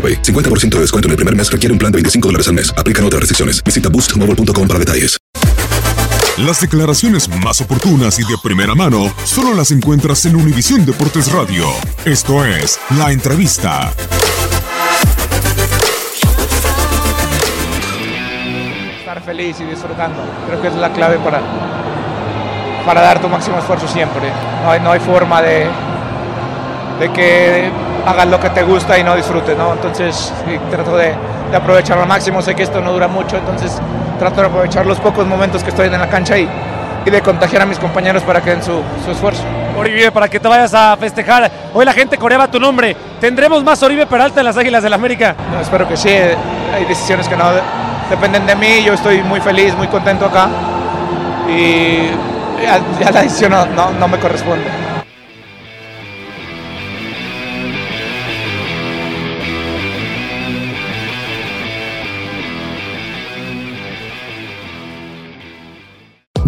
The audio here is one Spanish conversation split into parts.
AroPay. 50% de descuento en el primer mes requiere un plan de 25 dólares al mes. Aplican otras restricciones. Visita boostmobile.com para detalles. Las declaraciones más oportunas y de primera mano solo las encuentras en Univisión Deportes Radio. Esto es La Entrevista. Estar feliz y disfrutando. Creo que es la clave para, para dar tu máximo esfuerzo siempre. No hay, no hay forma de, de que hagas lo que te gusta y no disfrutes, ¿no? Entonces trato de, de aprovecharlo al máximo. Sé que esto no dura mucho, entonces trato de aprovechar los pocos momentos que estoy en la cancha y, y de contagiar a mis compañeros para que den su, su esfuerzo. Oribe, para que te vayas a festejar. Hoy la gente coreaba tu nombre. ¿Tendremos más Oribe Peralta en las Águilas del la América? No, espero que sí. Hay decisiones que no de- dependen de mí. Yo estoy muy feliz, muy contento acá. Y ya, ya la decisión no, no- no me corresponde.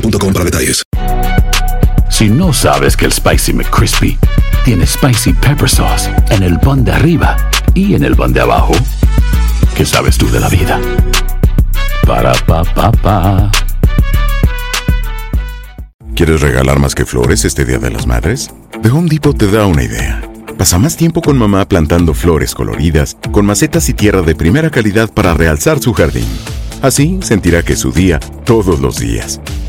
para detalles. Si no sabes que el Spicy McCrispy tiene Spicy Pepper Sauce en el pan de arriba y en el pan de abajo, ¿qué sabes tú de la vida? Para, pa, pa, pa. ¿Quieres regalar más que flores este Día de las Madres? The Home Depot te da una idea. Pasa más tiempo con mamá plantando flores coloridas, con macetas y tierra de primera calidad para realzar su jardín. Así sentirá que es su día todos los días.